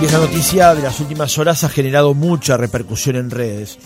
Y esa noticia de las últimas horas ha generado mucha repercusión en redes.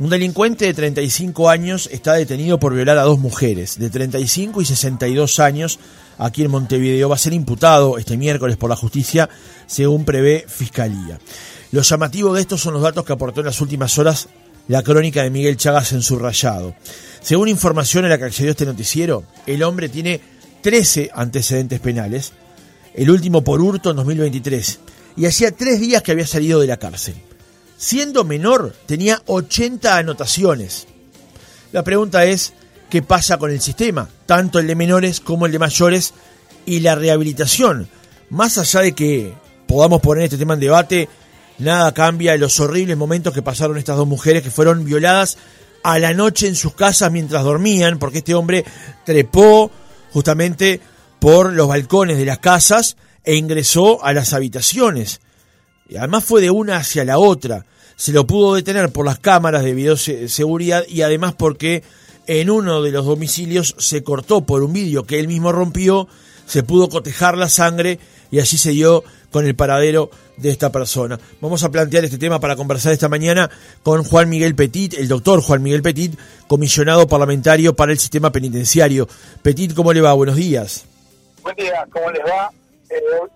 Un delincuente de 35 años está detenido por violar a dos mujeres, de 35 y 62 años, aquí en Montevideo. Va a ser imputado este miércoles por la justicia, según prevé Fiscalía. Lo llamativo de esto son los datos que aportó en las últimas horas la crónica de Miguel Chagas en su rayado. Según información en la que accedió este noticiero, el hombre tiene 13 antecedentes penales, el último por hurto en 2023 y hacía tres días que había salido de la cárcel. Siendo menor, tenía 80 anotaciones. La pregunta es, ¿qué pasa con el sistema? Tanto el de menores como el de mayores y la rehabilitación. Más allá de que podamos poner este tema en debate, nada cambia los horribles momentos que pasaron estas dos mujeres que fueron violadas a la noche en sus casas mientras dormían, porque este hombre trepó justamente por los balcones de las casas e ingresó a las habitaciones. Además fue de una hacia la otra. Se lo pudo detener por las cámaras de videoseguridad y además porque en uno de los domicilios se cortó por un vídeo que él mismo rompió, se pudo cotejar la sangre y así se dio con el paradero de esta persona. Vamos a plantear este tema para conversar esta mañana con Juan Miguel Petit, el doctor Juan Miguel Petit, comisionado parlamentario para el sistema penitenciario. Petit, ¿cómo le va? Buenos días. Buen día, ¿cómo les va?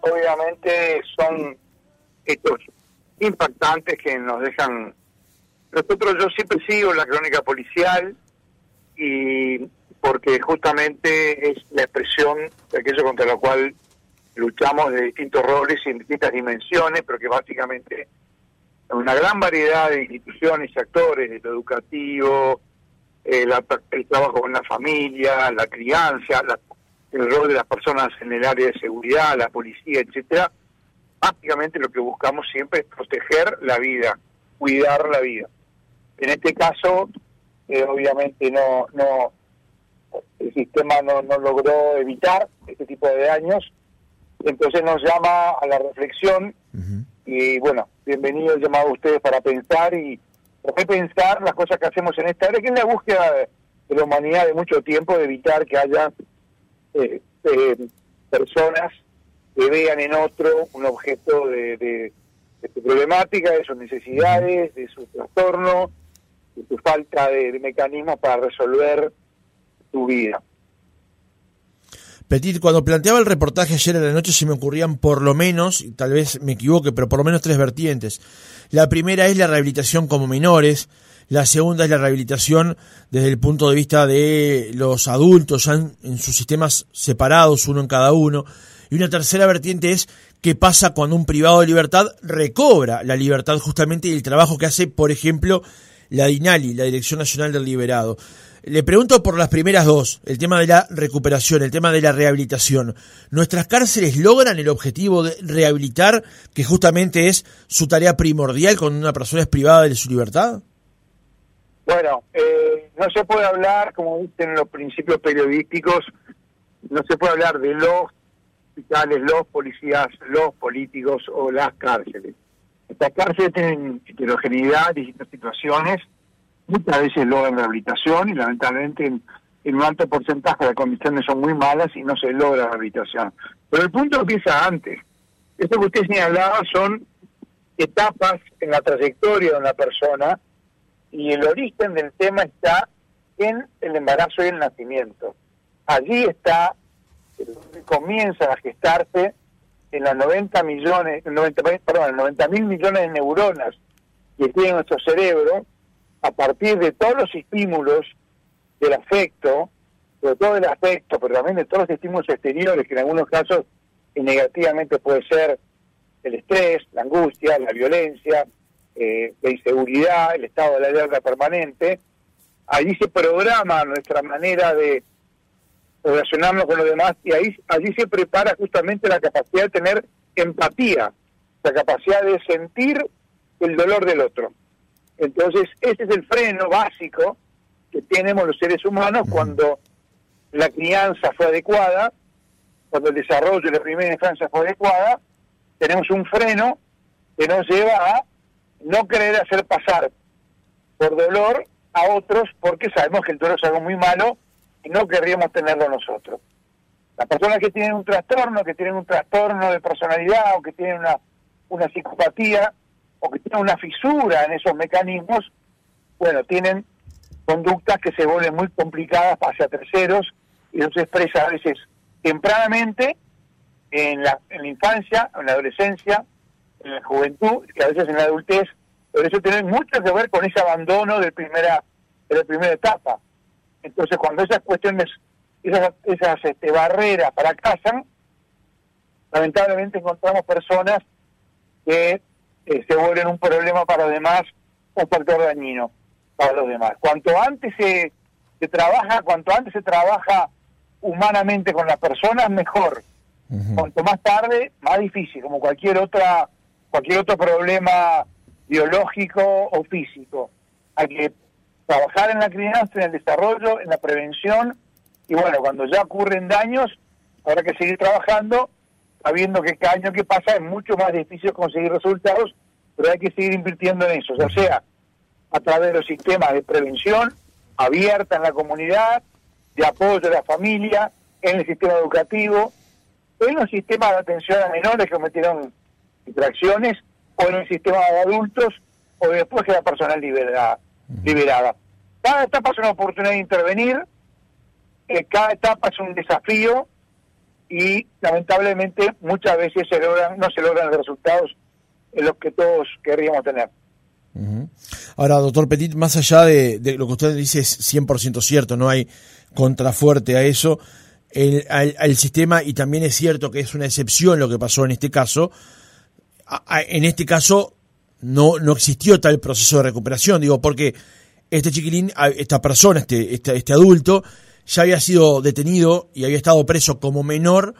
Obviamente son hechos impactantes que nos dejan... Nosotros yo siempre sigo la crónica policial y porque justamente es la expresión de aquello contra lo cual luchamos de distintos roles y en distintas dimensiones, pero que básicamente una gran variedad de instituciones y actores, de lo educativo, eh, el trabajo con la familia, la crianza, la el rol de las personas en el área de seguridad, la policía, etcétera, básicamente lo que buscamos siempre es proteger la vida, cuidar la vida. En este caso, eh, obviamente no, no, el sistema no, no logró evitar este tipo de daños, entonces nos llama a la reflexión y bueno, bienvenido el llamado a ustedes para pensar y repensar las cosas que hacemos en esta área, que es la búsqueda de la humanidad de mucho tiempo de evitar que haya eh, personas que vean en otro un objeto de, de, su problemática, de sus necesidades, de su trastorno, de su falta de, mecanismos para resolver su vida. Petit, cuando planteaba el reportaje ayer en la noche se me ocurrían por lo menos, y tal vez me equivoque, pero por lo menos tres vertientes. La primera es la rehabilitación como menores, la segunda es la rehabilitación desde el punto de vista de los adultos, ya en, sus sistemas separados, uno en cada uno. Y una tercera vertiente es qué pasa cuando un privado de libertad recobra la libertad justamente y el trabajo que hace, por ejemplo, la DINALI, la Dirección Nacional del Liberado. Le pregunto por las primeras dos, el tema de la recuperación, el tema de la rehabilitación. ¿Nuestras cárceles logran el objetivo de rehabilitar, que justamente es su tarea primordial cuando una persona es privada de su libertad? Bueno, eh, no se puede hablar, como dicen los principios periodísticos, no se puede hablar de los hospitales, los policías, los políticos o las cárceles. Estas cárceles tienen heterogeneidad, distintas situaciones, muchas veces logran rehabilitación y lamentablemente en, un alto porcentaje las condiciones son muy malas y no se logra rehabilitación. Pero el punto empieza antes. Esto que usted señalaba son etapas en la trayectoria de una persona y el origen del tema está en el embarazo y el nacimiento. Allí está donde comienza a gestarse en las 90 millones, 90, perdón, 90 mil millones de neuronas que tiene nuestro cerebro, a partir de todos los estímulos del afecto, de todo el afecto, pero también de todos los estímulos exteriores, que en algunos casos negativamente puede ser el estrés, la angustia, la violencia, eh, de inseguridad, el estado de la guerra permanente, allí se programa nuestra manera de relacionarnos con los demás y ahí allí se prepara justamente la capacidad de tener empatía, la capacidad de sentir el dolor del otro. Entonces, ese es el freno básico que tenemos los seres humanos cuando la crianza fue adecuada, cuando el desarrollo de la primera infancia fue adecuada, tenemos un freno que nos lleva a no querer hacer pasar por dolor a otros porque sabemos que el dolor es algo muy malo y no querríamos tenerlo nosotros. Las personas que tienen un trastorno, que tienen un trastorno de personalidad o que tienen una una psicopatía o que tienen una fisura en esos mecanismos, bueno, tienen conductas que se vuelven muy complicadas hacia terceros y eso se expresa a veces tempranamente en la, en la infancia, en la adolescencia, en la juventud, que a veces en la adultez, pero eso tiene mucho que ver con ese abandono de primera de la primera etapa. Entonces, cuando esas cuestiones, esas, esas este, barreras fracasan, lamentablemente encontramos personas que eh, se vuelven un problema para los demás, un factor dañino para los demás. Cuanto antes se, se trabaja, cuanto antes se trabaja humanamente con las personas, mejor. Cuanto más tarde, más difícil, como cualquier otra cualquier otro problema biológico o físico. Hay que trabajar en la crianza, en el desarrollo, en la prevención, y bueno, cuando ya ocurren daños, habrá que seguir trabajando, sabiendo que cada año que pasa es mucho más difícil conseguir resultados, pero hay que seguir invirtiendo en eso, ya sea a través de los sistemas de prevención abierta en la comunidad, de apoyo a la familia, en el sistema educativo, en los sistemas de atención a menores que cometieron infracciones, o en el sistema de adultos, o después que la persona liberada liberada. Cada etapa es una oportunidad de intervenir, eh, cada etapa es un desafío y lamentablemente muchas veces se logran, no se logran los resultados en los que todos querríamos tener. Ahora, doctor Petit, más allá de, lo que usted dice es 100% cierto, no hay contrafuerte a eso, el, al, sistema, y también es cierto que es una excepción lo que pasó en este caso, en este caso no, no existió tal proceso de recuperación, digo, porque este chiquilín, esta persona, este, este, este adulto, ya había sido detenido y había estado preso como menor,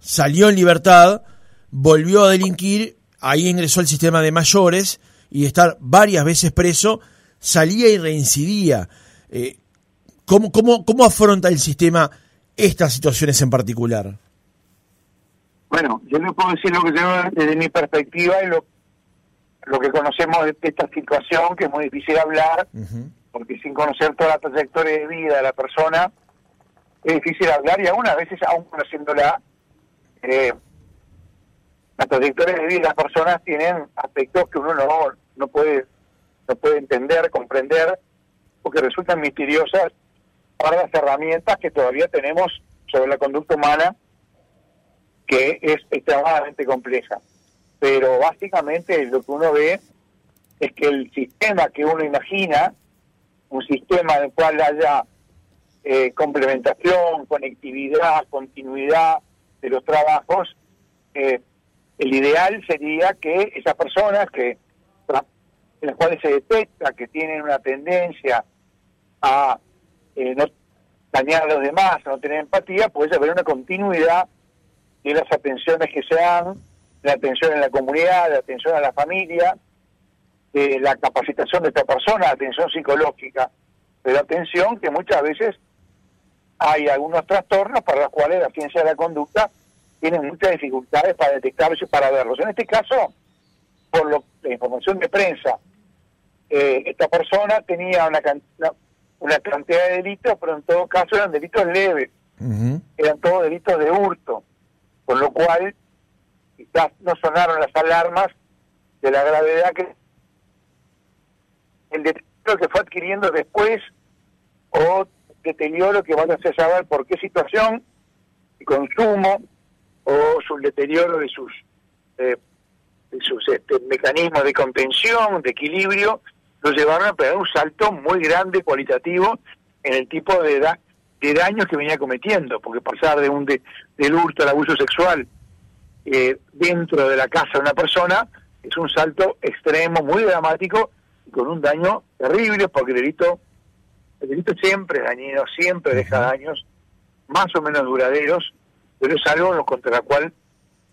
salió en libertad, volvió a delinquir, ahí ingresó al sistema de mayores y de estar varias veces preso, salía y reincidía. Eh, ¿cómo, cómo, ¿Cómo afronta el sistema estas situaciones en particular? Bueno, yo le puedo decir lo que tengo desde mi perspectiva y lo lo que conocemos de esta situación, que es muy difícil hablar, porque sin conocer toda la trayectoria de vida de la persona, es difícil hablar y aún a veces, aún conociéndola, eh, la trayectoria de vida de las personas tienen aspectos que uno no, no puede no puede entender, comprender, porque resultan misteriosas para las herramientas que todavía tenemos sobre la conducta humana, que es extremadamente compleja. Pero básicamente lo que uno ve es que el sistema que uno imagina, un sistema en el cual haya eh, complementación, conectividad, continuidad de los trabajos, eh, el ideal sería que esas personas que en las cuales se detecta que tienen una tendencia a eh, no dañar a los demás, a no tener empatía, puede haber una continuidad de las atenciones que se dan la atención en la comunidad, la atención a la familia, de la capacitación de esta persona, la atención psicológica, pero atención que muchas veces hay algunos trastornos para los cuales la ciencia de la conducta tiene muchas dificultades para detectarlos y para verlos. En este caso, por lo, la información de prensa, eh, esta persona tenía una, una cantidad de delitos, pero en todo caso eran delitos leves, eran todos delitos de hurto, con lo cual quizás no sonaron las alarmas de la gravedad que el deterioro que fue adquiriendo después o deterioro que van a saber por qué situación y consumo o su deterioro de sus eh, de sus este, mecanismos de contención, de equilibrio, lo llevaron a pegar un salto muy grande cualitativo en el tipo de, de daños que venía cometiendo, porque pasar de un de, del hurto al abuso sexual eh, dentro de la casa de una persona es un salto extremo, muy dramático y con un daño terrible porque el delito, el delito siempre es dañino, siempre deja daños más o menos duraderos, pero es algo contra el cual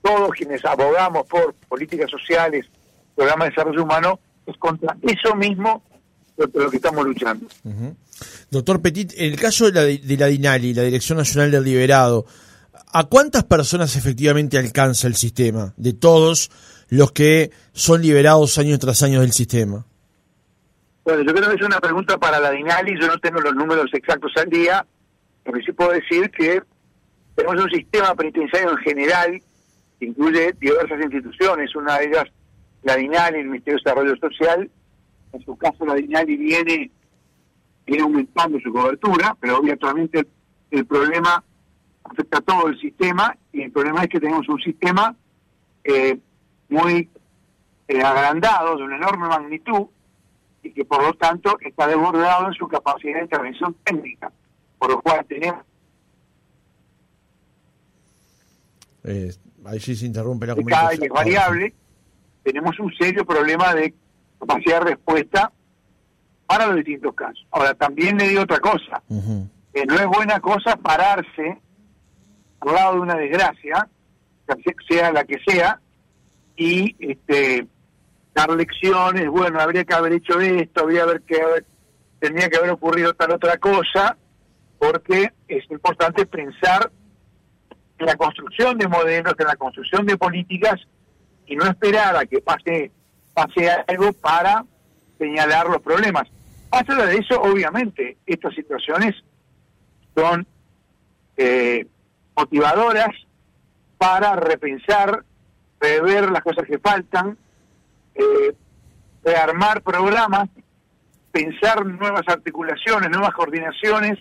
todos quienes abogamos por políticas sociales, programas de desarrollo humano, es contra eso mismo contra lo que estamos luchando. Doctor Petit, en el caso de la, de la DINALI, la Dirección Nacional del Liberado, ¿A cuántas personas efectivamente alcanza el sistema? De todos los que son liberados año tras año del sistema. Bueno, yo creo que es una pregunta para la DINALI, yo no tengo los números exactos al día, pero sí puedo decir que tenemos un sistema penitenciario en general que incluye diversas instituciones, una de ellas la DINALI, el Ministerio de Desarrollo Social. En su caso, la DINALI viene, viene aumentando su cobertura, pero obviamente el, problema afecta a todo el sistema y el problema es que tenemos un sistema eh, muy eh, agrandado, de una enorme magnitud, y que por lo tanto está desbordado en su capacidad de intervención técnica, por lo cual tenemos... Eh, ahí sí se interrumpe la comunicación. Variable, tenemos un serio problema de capacidad de respuesta para los distintos casos. Ahora, también le digo otra cosa, que no es buena cosa pararse al lado de una desgracia, sea la que sea, y este dar lecciones, bueno, habría que haber hecho esto, habría que haber, tenía que haber ocurrido tal otra cosa, porque es importante pensar en la construcción de modelos, en la construcción de políticas y no esperar a que pase pase algo para señalar los problemas. Más allá de eso, obviamente, estas situaciones son eh, motivadoras para repensar, rever las cosas que faltan, eh, rearmar programas, pensar nuevas articulaciones, nuevas coordinaciones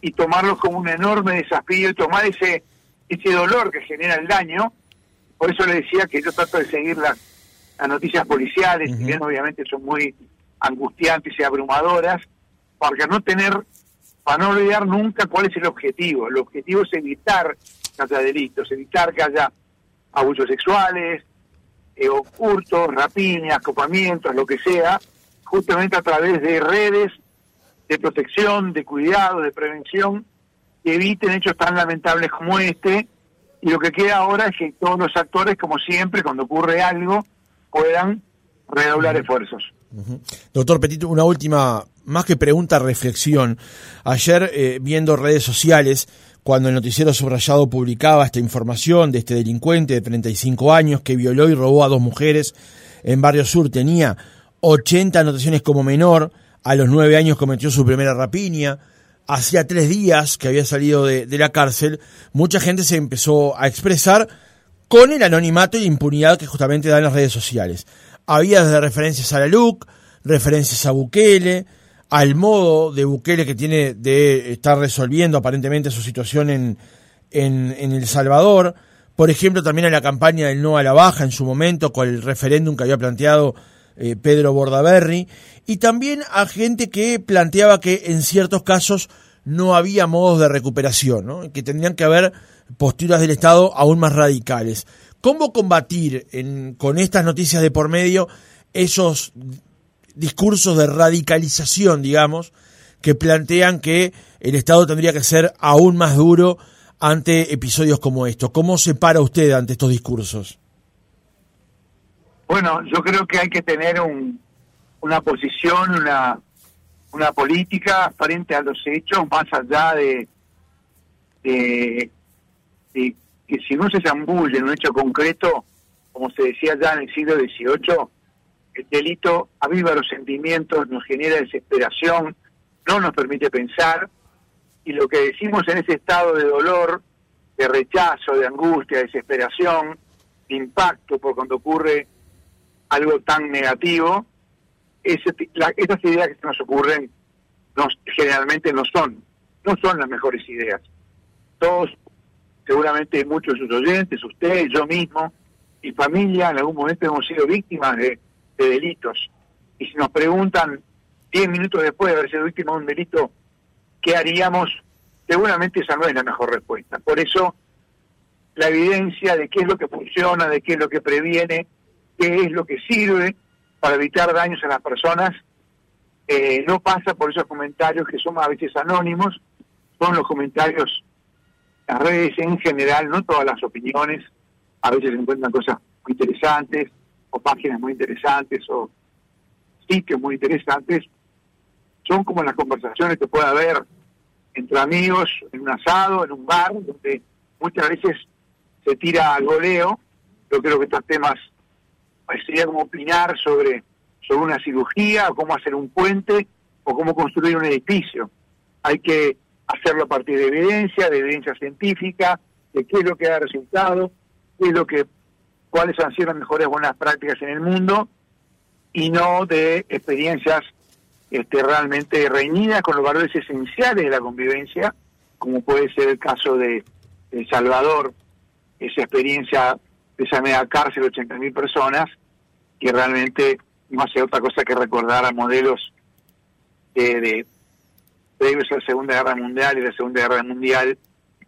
y tomarlos como un enorme desafío y tomar ese, ese dolor que genera el daño. Por eso le decía que yo trato de seguir las, las noticias policiales, que obviamente son muy angustiantes y abrumadoras, para no tener, para no olvidar nunca cuál es el objetivo. El objetivo es evitar que haya delitos, evitar que haya abusos sexuales, eh, o hurtos, rapiñas, copamientos, lo que sea, justamente a través de redes de protección, de cuidado, de prevención, que eviten hechos tan lamentables como este. Y lo que queda ahora es que todos los actores, como siempre, cuando ocurre algo, puedan redoblar esfuerzos. Doctor Petito, una última, más que pregunta, reflexión. Ayer, eh, viendo redes sociales, cuando el noticiero subrayado publicaba esta información de este delincuente de 35 años que violó y robó a dos mujeres en Barrio Sur, tenía 80 anotaciones como menor, a los 9 años cometió su primera rapiña, hacía tres días que había salido de, la cárcel, mucha gente se empezó a expresar con el anonimato y impunidad que justamente dan las redes sociales. Había desde referencias a la LUC, referencias a Bukele, al modo de Bukele que tiene de estar resolviendo aparentemente su situación en, en, El Salvador, por ejemplo también a la campaña del no a la baja en su momento con el referéndum que había planteado eh, Pedro Bordaberry, y también a gente que planteaba que en ciertos casos no había modos de recuperación, que tendrían que haber posturas del Estado aún más radicales. ¿Cómo combatir con estas noticias de por medio esos discursos de radicalización, digamos, que plantean que el Estado tendría que ser aún más duro ante episodios como estos. ¿Cómo se para usted ante estos discursos? Bueno, yo creo que hay que tener un, una posición, una, una política frente a los hechos, más allá de, que si no se zambulle en un hecho concreto, como se decía ya en el siglo XVIII, el delito aviva los sentimientos, nos genera desesperación, no nos permite pensar, y lo que decimos en ese estado de dolor, de rechazo, de angustia, de desesperación, de impacto por cuando ocurre algo tan negativo, ese, esas ideas que se nos ocurren nos, generalmente no son, no son las mejores ideas. Todos, seguramente muchos de sus oyentes, usted, yo mismo, y familia, en algún momento hemos sido víctimas de de delitos. Y si nos preguntan diez minutos después de haber sido víctima de un delito, ¿qué haríamos? Seguramente esa no es la mejor respuesta. Por eso, la evidencia de qué es lo que funciona, de qué es lo que previene, qué es lo que sirve para evitar daños a las personas, eh, no pasa por esos comentarios que son a veces anónimos, son los comentarios, las redes en general, no todas las opiniones, a veces encuentran cosas muy interesantes, o páginas muy interesantes o sitios muy interesantes, son como las conversaciones que puede haber entre amigos en un asado, en un bar, donde muchas veces se tira al goleo. Yo creo que estos temas sería como opinar sobre, sobre una cirugía, o cómo hacer un puente, o cómo construir un edificio. Hay que hacerlo a partir de evidencia, de evidencia científica, de qué es lo que da resultado, qué es lo que, cuáles han sido las mejores buenas prácticas en el mundo y no de experiencias este, realmente reñidas con los valores esenciales de la convivencia, como puede ser el caso de El Salvador, esa experiencia de esa media cárcel de 80.000 personas, que realmente no hace otra cosa que recordar a modelos de, de previos a la Segunda Guerra Mundial y la Segunda Guerra Mundial,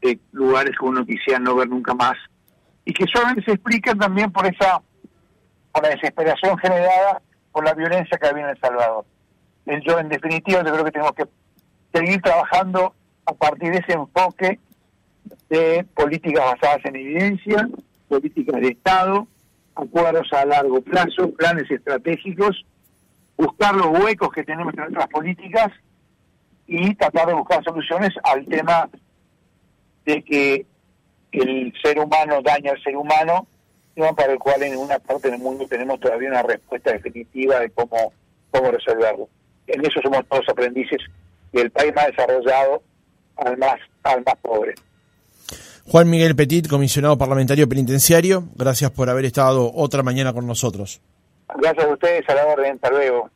de lugares que uno quisiera no ver nunca más, y que solamente se explican también por esa por la desesperación generada por la violencia que había en El Salvador. Yo, en definitiva, yo creo que tenemos que seguir trabajando a partir de ese enfoque de políticas basadas en evidencia, políticas de Estado, acuerdos a largo plazo, planes estratégicos, buscar los huecos que tenemos en nuestras políticas y tratar de buscar soluciones al tema de que el ser humano daña al ser humano, tema para el cual en una parte del mundo tenemos todavía una respuesta definitiva de cómo, cómo resolverlo. En eso somos todos aprendices del país más desarrollado al más, al más pobre. Juan Miguel Petit, comisionado parlamentario penitenciario, gracias por haber estado otra mañana con nosotros. Gracias a ustedes, a la orden, hasta luego.